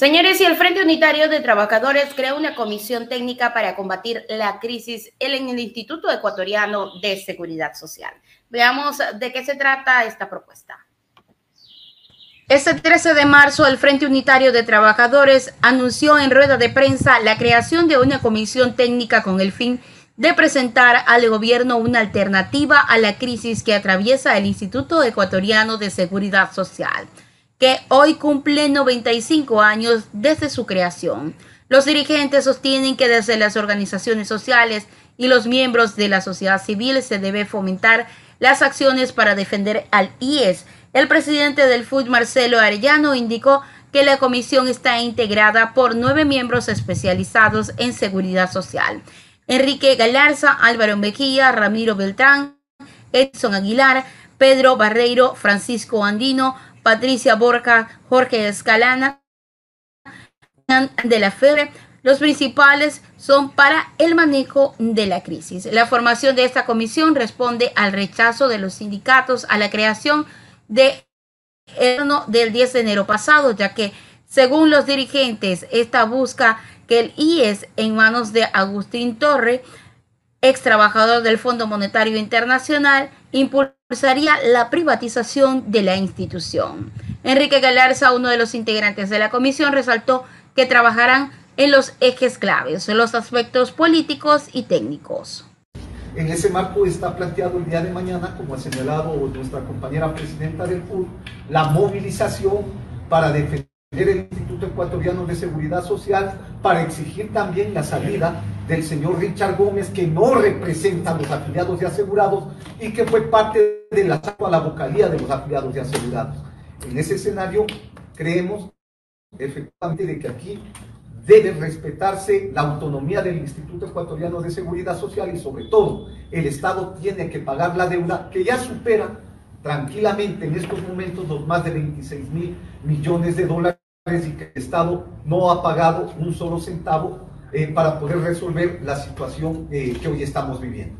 Señores, y el Frente Unitario de Trabajadores crea una comisión técnica para combatir la crisis en el Instituto Ecuatoriano de Seguridad Social. Veamos de qué se trata esta propuesta. Este 13 de marzo, el Frente Unitario de Trabajadores anunció en rueda de prensa la creación de una comisión técnica con el fin de presentar al gobierno una alternativa a la crisis que atraviesa el Instituto Ecuatoriano de Seguridad Social que hoy cumple 95 años desde su creación. Los dirigentes sostienen que desde las organizaciones sociales y los miembros de la sociedad civil se debe fomentar las acciones para defender al IES. El presidente del FUD, Marcelo Arellano, indicó que la comisión está integrada por nueve miembros especializados en seguridad social. Enrique Galarza, Álvaro Mejía, Ramiro Beltrán, Edson Aguilar, Pedro Barreiro, Francisco Andino, Patricia Borja, Jorge Escalana de la FEDRE. Los principales son para el manejo de la crisis. La formación de esta comisión responde al rechazo de los sindicatos a la creación de del 10 de enero pasado, ya que según los dirigentes, esta busca que el IES en manos de Agustín Torre, ex trabajador del Fondo Monetario Internacional, impulsaría la privatización de la institución. Enrique Galarza, uno de los integrantes de la comisión, resaltó que trabajarán en los ejes claves, en los aspectos políticos y técnicos. En ese marco está planteado el día de mañana, como ha señalado nuestra compañera presidenta del PUR, la movilización para defender el Instituto Ecuatoriano de Seguridad Social, para exigir también la salida del señor Richard Gómez, que no representa a los afiliados y asegurados y que fue parte de la, a la vocalía de los afiliados y asegurados. En ese escenario, creemos efectivamente que aquí debe respetarse la autonomía del Instituto Ecuatoriano de Seguridad Social y sobre todo el Estado tiene que pagar la deuda que ya supera tranquilamente en estos momentos los más de 26 mil millones de dólares y que el Estado no ha pagado un solo centavo eh, para poder resolver la situación eh, que hoy estamos viviendo.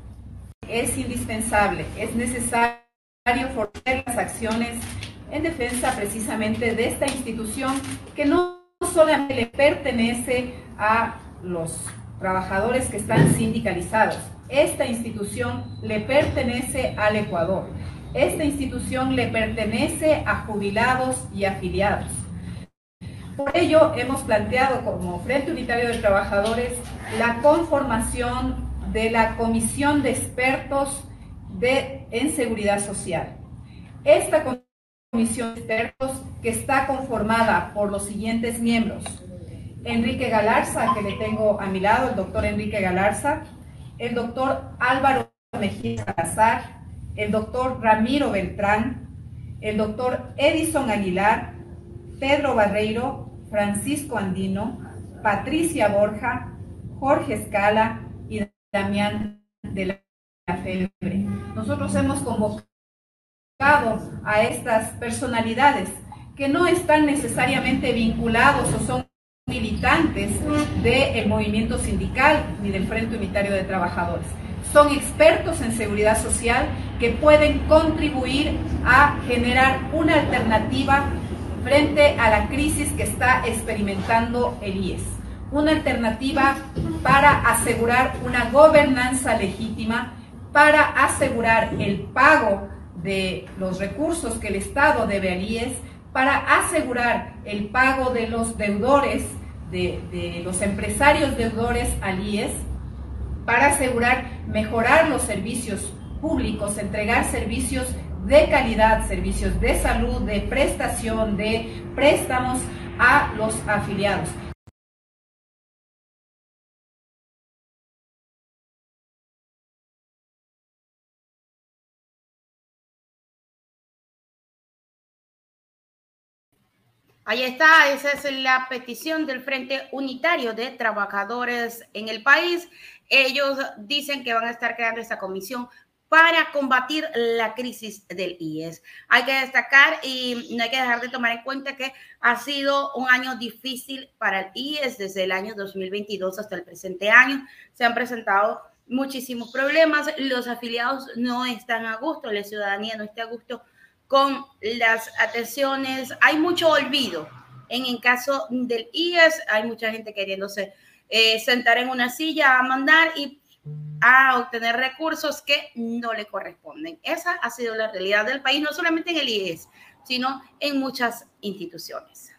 Es indispensable, es necesario fortalecer las acciones en defensa precisamente de esta institución que no solamente le pertenece a los trabajadores que están sindicalizados, esta institución le pertenece al Ecuador, esta institución le pertenece a jubilados y afiliados. Por ello, hemos planteado como Frente Unitario de Trabajadores la conformación de la Comisión de Expertos de, en Seguridad Social. Esta comisión de expertos que está conformada por los siguientes miembros. Enrique Galarza, que le tengo a mi lado, el doctor Enrique Galarza, el doctor Álvaro Mejía Salazar, el doctor Ramiro Beltrán, el doctor Edison Aguilar, Pedro Barreiro, Francisco Andino, Patricia Borja, Jorge Escala y Damián de la Febre. Nosotros hemos convocado a estas personalidades que no están necesariamente vinculados o son militantes del movimiento sindical ni del Frente Unitario de Trabajadores. Son expertos en seguridad social que pueden contribuir a generar una alternativa frente a la crisis que está experimentando el IES. Una alternativa para asegurar una gobernanza legítima, para asegurar el pago de los recursos que el Estado debe al IES, para asegurar el pago de los deudores, de, de los empresarios deudores al IES, para asegurar mejorar los servicios públicos, entregar servicios de calidad, servicios de salud, de prestación, de préstamos a los afiliados. Ahí está, esa es la petición del Frente Unitario de Trabajadores en el país. Ellos dicen que van a estar creando esta comisión para combatir la crisis del IES. Hay que destacar y no hay que dejar de tomar en cuenta que ha sido un año difícil para el IES desde el año 2022 hasta el presente año. Se han presentado muchísimos problemas, los afiliados no están a gusto, la ciudadanía no está a gusto con las atenciones, hay mucho olvido En el caso del IES, hay mucha gente queriéndose eh, sentar en una silla a mandar y a obtener recursos que no le corresponden. Esa ha sido la realidad del país, no solamente en el IES, sino en muchas instituciones.